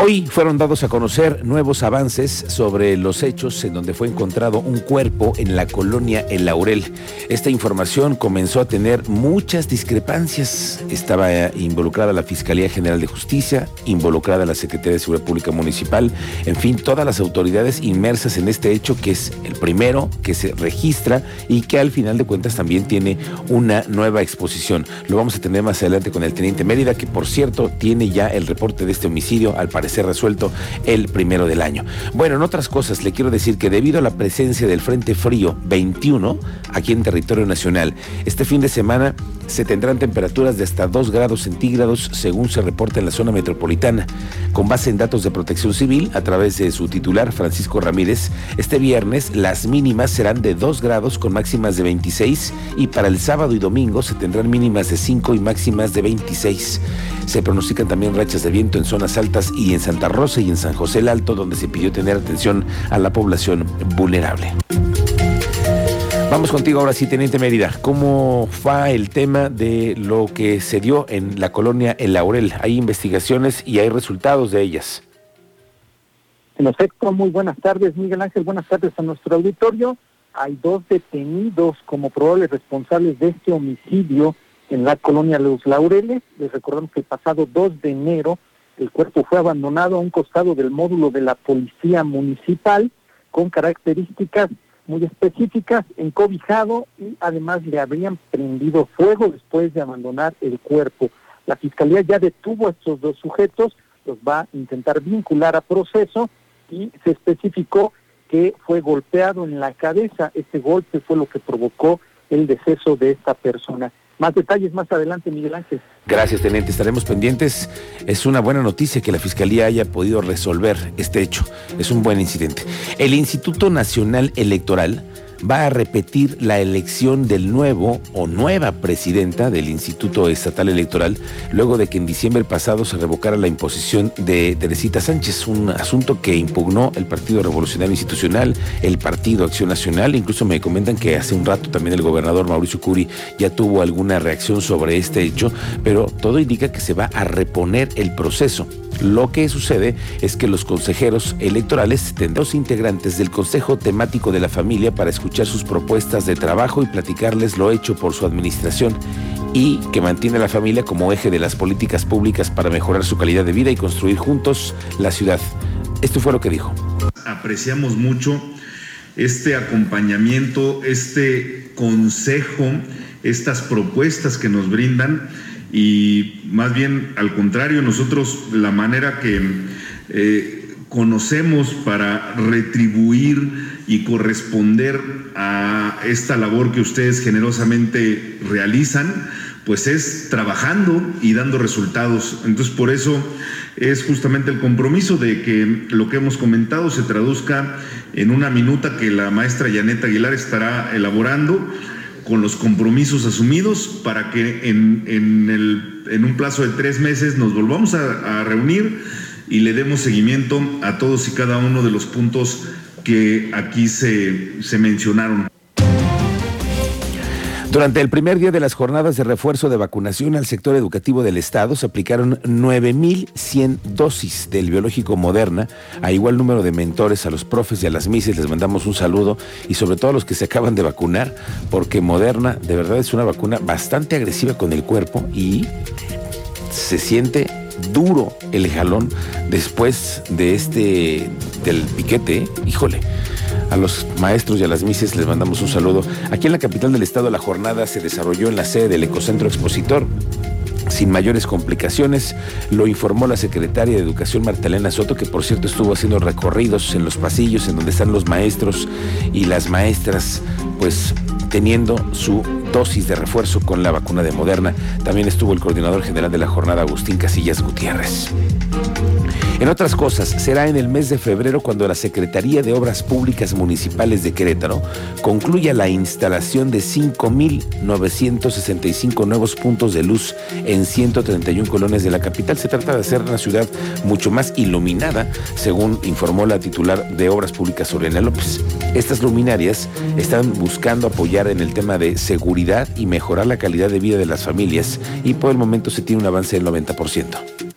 Hoy fueron dados a conocer nuevos avances sobre los hechos en donde fue encontrado un cuerpo en la colonia El Laurel. Esta información comenzó a tener muchas discrepancias. Estaba involucrada la Fiscalía General de Justicia, involucrada la Secretaría de Seguridad Pública Municipal, en fin, todas las autoridades inmersas en este hecho que es el primero que se registra y que al final de cuentas también tiene una nueva exposición. Lo vamos a tener más adelante con el teniente Mérida, que por cierto tiene ya el reporte de este homicidio al parecer resuelto el primero del año. Bueno, en otras cosas, le quiero decir que debido a la presencia del Frente Frío 21 aquí en territorio nacional, este fin de semana se tendrán temperaturas de hasta 2 grados centígrados según se reporta en la zona metropolitana. Con base en datos de protección civil, a través de su titular Francisco Ramírez, este viernes las mínimas serán de 2 grados con máximas de 26 y para el sábado y domingo se tendrán mínimas de 5 y máximas de 26. Se pronostican también rachas de viento en zonas altas y en Santa Rosa y en San José el Alto, donde se pidió tener atención a la población vulnerable. Vamos contigo ahora sí, Teniente Mérida. ¿Cómo fue el tema de lo que se dio en la colonia El Laurel? Hay investigaciones y hay resultados de ellas. En efecto, muy buenas tardes, Miguel Ángel. Buenas tardes a nuestro auditorio. Hay dos detenidos como probables responsables de este homicidio en la colonia Los Laureles. Les recordamos que el pasado 2 de enero el cuerpo fue abandonado a un costado del módulo de la policía municipal con características muy específicas, encobijado y además le habrían prendido fuego después de abandonar el cuerpo. La fiscalía ya detuvo a estos dos sujetos, los va a intentar vincular a proceso y se especificó que fue golpeado en la cabeza. Este golpe fue lo que provocó el deceso de esta persona. Más detalles más adelante, Miguel Ángel. Gracias, teniente. Estaremos pendientes. Es una buena noticia que la Fiscalía haya podido resolver este hecho. Es un buen incidente. El Instituto Nacional Electoral va a repetir la elección del nuevo o nueva presidenta del Instituto Estatal Electoral, luego de que en diciembre pasado se revocara la imposición de Teresita Sánchez, un asunto que impugnó el Partido Revolucionario Institucional, el Partido Acción Nacional, incluso me comentan que hace un rato también el gobernador Mauricio Curi ya tuvo alguna reacción sobre este hecho, pero todo indica que se va a reponer el proceso. Lo que sucede es que los consejeros electorales tendrán los integrantes del Consejo Temático de la Familia para escuchar sus propuestas de trabajo y platicarles lo hecho por su administración y que mantiene a la familia como eje de las políticas públicas para mejorar su calidad de vida y construir juntos la ciudad. Esto fue lo que dijo. Apreciamos mucho este acompañamiento, este consejo, estas propuestas que nos brindan y más bien al contrario, nosotros la manera que eh, conocemos para retribuir y corresponder a esta labor que ustedes generosamente realizan, pues es trabajando y dando resultados. Entonces por eso es justamente el compromiso de que lo que hemos comentado se traduzca en una minuta que la maestra Yaneta Aguilar estará elaborando con los compromisos asumidos para que en, en, un plazo de tres meses nos volvamos a, reunir y le demos seguimiento a todos y cada uno de los puntos que aquí se, se mencionaron. Durante el primer día de las jornadas de refuerzo de vacunación al sector educativo del Estado, se aplicaron 9.100 dosis del biológico Moderna, a igual número de mentores, a los profes y a las mises. Les mandamos un saludo y sobre todo a los que se acaban de vacunar, porque Moderna de verdad es una vacuna bastante agresiva con el cuerpo y se siente duro el jalón después de este, del piquete. Híjole a los maestros y a las mises les mandamos un saludo. Aquí en la capital del estado la jornada se desarrolló en la sede del Ecocentro Expositor sin mayores complicaciones, lo informó la secretaria de Educación Martelena Soto, que por cierto estuvo haciendo recorridos en los pasillos en donde están los maestros y las maestras, pues teniendo su dosis de refuerzo con la vacuna de Moderna. También estuvo el coordinador general de la jornada, Agustín Casillas Gutiérrez. En otras cosas, será en el mes de febrero cuando la Secretaría de Obras Públicas Municipales de Querétaro concluya la instalación de 5.965 nuevos puntos de luz en 131 colonias de la capital. Se trata de hacer una ciudad mucho más iluminada, según informó la titular de Obras Públicas, Orena López. Estas luminarias están buscando apoyar en el tema de seguridad y mejorar la calidad de vida de las familias y por el momento se tiene un avance del 90%.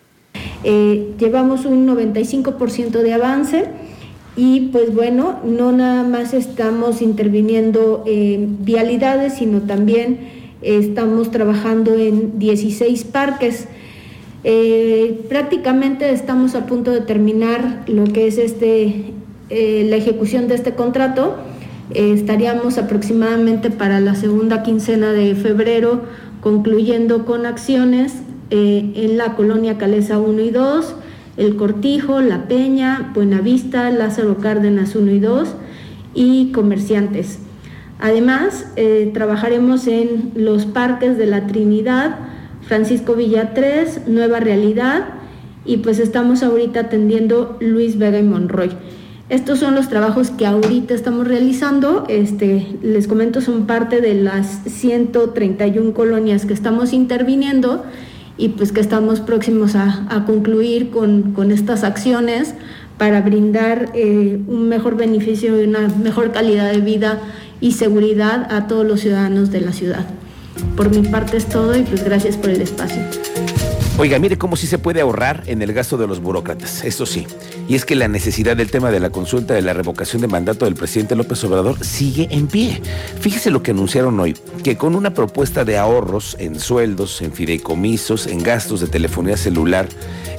Eh, llevamos un 95% de avance y pues bueno, no nada más estamos interviniendo en vialidades, sino también estamos trabajando en 16 parques. Eh, prácticamente estamos a punto de terminar lo que es este, eh, la ejecución de este contrato. estaríamos aproximadamente para la segunda quincena de febrero concluyendo con acciones eh, en la colonia Calesa 1 y 2, El Cortijo, La Peña, Buenavista, Lázaro Cárdenas 1 y 2 y comerciantes. Además, eh, trabajaremos en los parques de la Trinidad, Francisco Villa 3, Nueva Realidad y pues estamos ahorita atendiendo Luis Vega y Monroy. Estos son los trabajos que ahorita estamos realizando. Este, les comento, son parte de las 131 colonias que estamos interviniendo y pues que estamos próximos a, concluir con, estas acciones para brindar eh, un mejor beneficio y una mejor calidad de vida y seguridad a todos los ciudadanos de la ciudad. Por mi parte es todo y pues gracias por el espacio. Oiga, mire cómo sí se puede ahorrar en el gasto de los burócratas, eso sí. Y es que la necesidad del tema de la consulta de la revocación de mandato del presidente López Obrador sigue en pie. Fíjese lo que anunciaron hoy, que con una propuesta de ahorros en sueldos, en fideicomisos, en gastos de telefonía celular,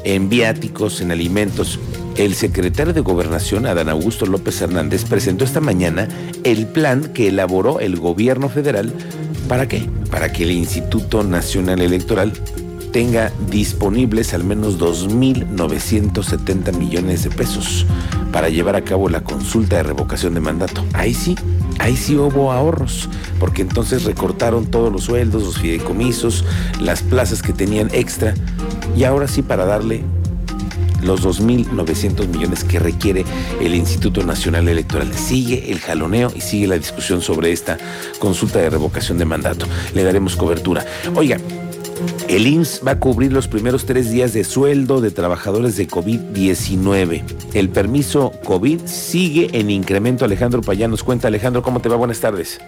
en viáticos, en alimentos, el secretario de Gobernación, Adán Augusto López Hernández, presentó esta mañana el plan que elaboró el gobierno federal. ¿Para qué? Para que el Instituto Nacional Electoral tenga disponibles al menos 2.970 millones de pesos para llevar a cabo la consulta de revocación de mandato. Ahí sí, ahí sí hubo ahorros, porque entonces recortaron todos los sueldos, los fideicomisos, las plazas que tenían extra, y ahora sí para darle los 2.900 millones que requiere el Instituto Nacional Electoral. Sigue el jaloneo y sigue la discusión sobre esta consulta de revocación de mandato. Le daremos cobertura. Oiga, el IMSS va a cubrir los primeros tres días de sueldo de trabajadores de COVID-19. El permiso COVID sigue en incremento. Alejandro Payán nos cuenta. Alejandro, ¿cómo te va? Buenas tardes.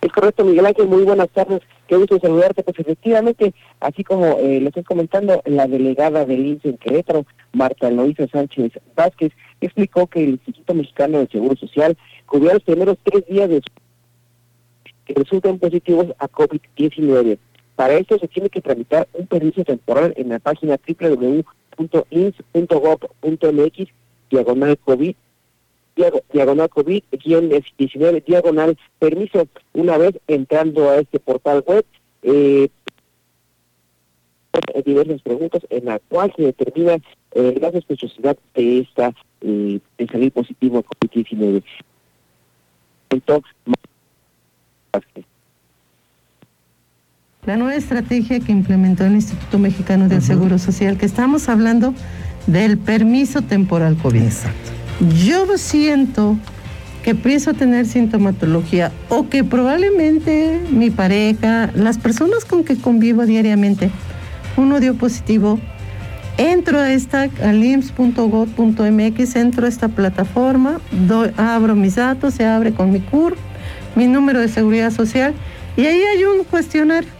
Es correcto, Miguel Ángel. Muy buenas tardes. Qué gusto saludarte. Pues efectivamente, así como eh, lo estoy comentando, la delegada del IMSS en Querétaro, Marta Eloísa Sánchez Vázquez, explicó que el Instituto Mexicano de Seguro Social cubrió los primeros tres días de que resultan positivos a COVID-19. Para esto se tiene que tramitar un permiso temporal en la página www.ins.gov.mx diagonal COVID diagonal COVID-19 diagonal permiso. Una vez entrando a este portal web, eh, diversas preguntas en la cual se determina eh, la sospechosidad de esta eh, salir positivo a COVID-19. La nueva estrategia que implementó el Instituto Mexicano del Seguro Social, que estamos hablando del permiso temporal COVID. Exacto. Yo siento que empiezo a tener sintomatología o que probablemente mi pareja, las personas con que convivo diariamente, uno dio positivo, entro a esta al ims.gov.mx, entro a esta plataforma, abro mis datos, se abre con mi CUR, mi número de seguridad social y ahí hay un cuestionario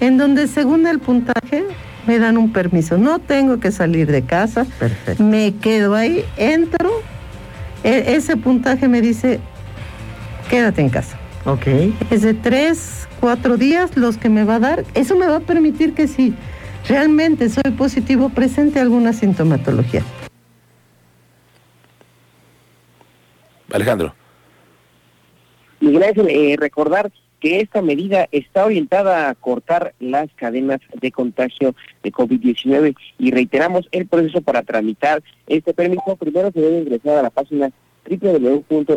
en donde según el puntaje me dan un permiso. No tengo que salir de casa, me quedo ahí, entro, e, ese puntaje me dice, quédate en casa. Ok. Es de tres, cuatro días los que me va a dar. Eso me va a permitir que si realmente soy positivo, presente alguna sintomatología. Alejandro. Miguel Ángel, eh, recordar que esta medida está orientada a cortar las cadenas de contagio de COVID-19 y reiteramos el proceso para tramitar este permiso. Primero se debe ingresar a la página www.ins.gov.mx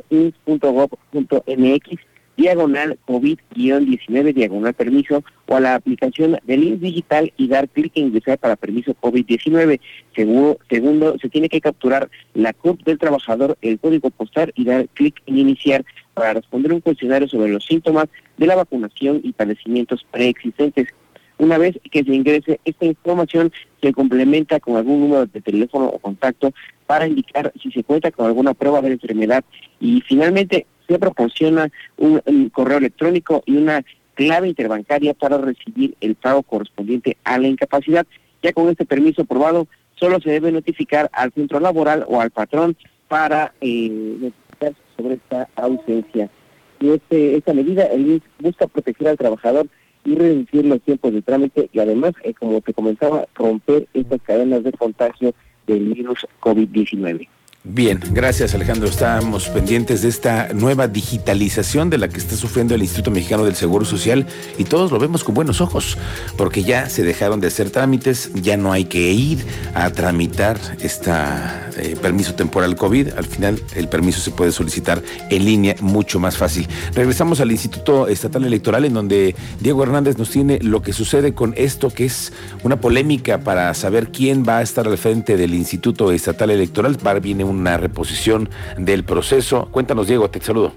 diagonal COVID-19, diagonal permiso, o a la aplicación del INS digital y dar clic en ingresar para permiso COVID-19. Segundo, se tiene que capturar la CURP del trabajador, el código postal y dar clic en iniciar para responder un cuestionario sobre los síntomas de la vacunación y padecimientos preexistentes. Una vez que se ingrese esta información, se complementa con algún número de teléfono o contacto para indicar si se cuenta con alguna prueba de enfermedad y finalmente se proporciona un, correo electrónico y una clave interbancaria para recibir el pago correspondiente a la incapacidad. Ya con este permiso aprobado, solo se debe notificar al centro laboral o al patrón para eh, sobre esta ausencia. Y este, esta medida el busca proteger al trabajador y reducir los tiempos de trámite y además, eh, como te comentaba, romper estas cadenas de contagio del virus COVID-19. Bien, gracias Alejandro. Estamos pendientes de esta nueva digitalización de la que está sufriendo el Instituto Mexicano del Seguro Social y todos lo vemos con buenos ojos, porque ya se dejaron de hacer trámites, ya no hay que ir a tramitar este permiso temporal COVID. Al final el permiso se puede solicitar en línea mucho más fácil. Regresamos al Instituto Estatal Electoral en donde Diego Hernández nos tiene lo que sucede con esto que es una polémica para saber quién va a estar al frente del Instituto Estatal Electoral. Viene una reposición del proceso. Cuéntanos, Diego, te saludo.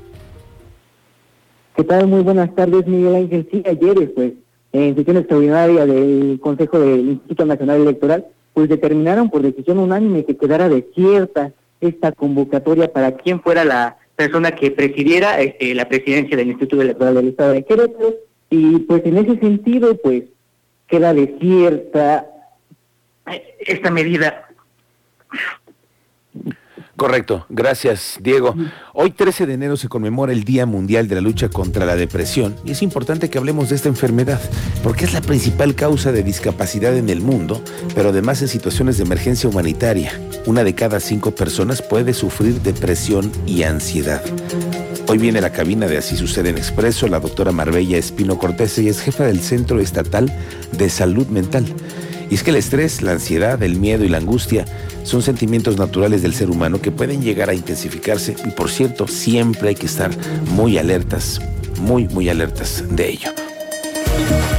¿Qué tal? Muy buenas tardes, Miguel Ángel. Sí, ayer, pues, en sesión extraordinaria del Consejo del Instituto Nacional Electoral, pues determinaron por decisión unánime que quedara desierta esta convocatoria para quien fuera la persona que presidiera este, la presidencia del Instituto Electoral del Estado de Querétaro. Y pues en ese sentido, pues queda desierta esta medida. Correcto, gracias Diego. Hoy 13 de enero se conmemora el Día Mundial de la Lucha contra la Depresión y es importante que hablemos de esta enfermedad porque es la principal causa de discapacidad en el mundo, pero además en situaciones de emergencia humanitaria. Una de cada cinco personas puede sufrir depresión y ansiedad. Hoy viene la cabina de Así Sucede en Expreso la doctora Marbella Espino Cortés y es jefa del Centro Estatal de Salud Mental. Y es que el estrés, la ansiedad, el miedo y la angustia son sentimientos naturales del ser humano que pueden llegar a intensificarse y por cierto siempre hay que estar muy alertas, muy, muy alertas de ello.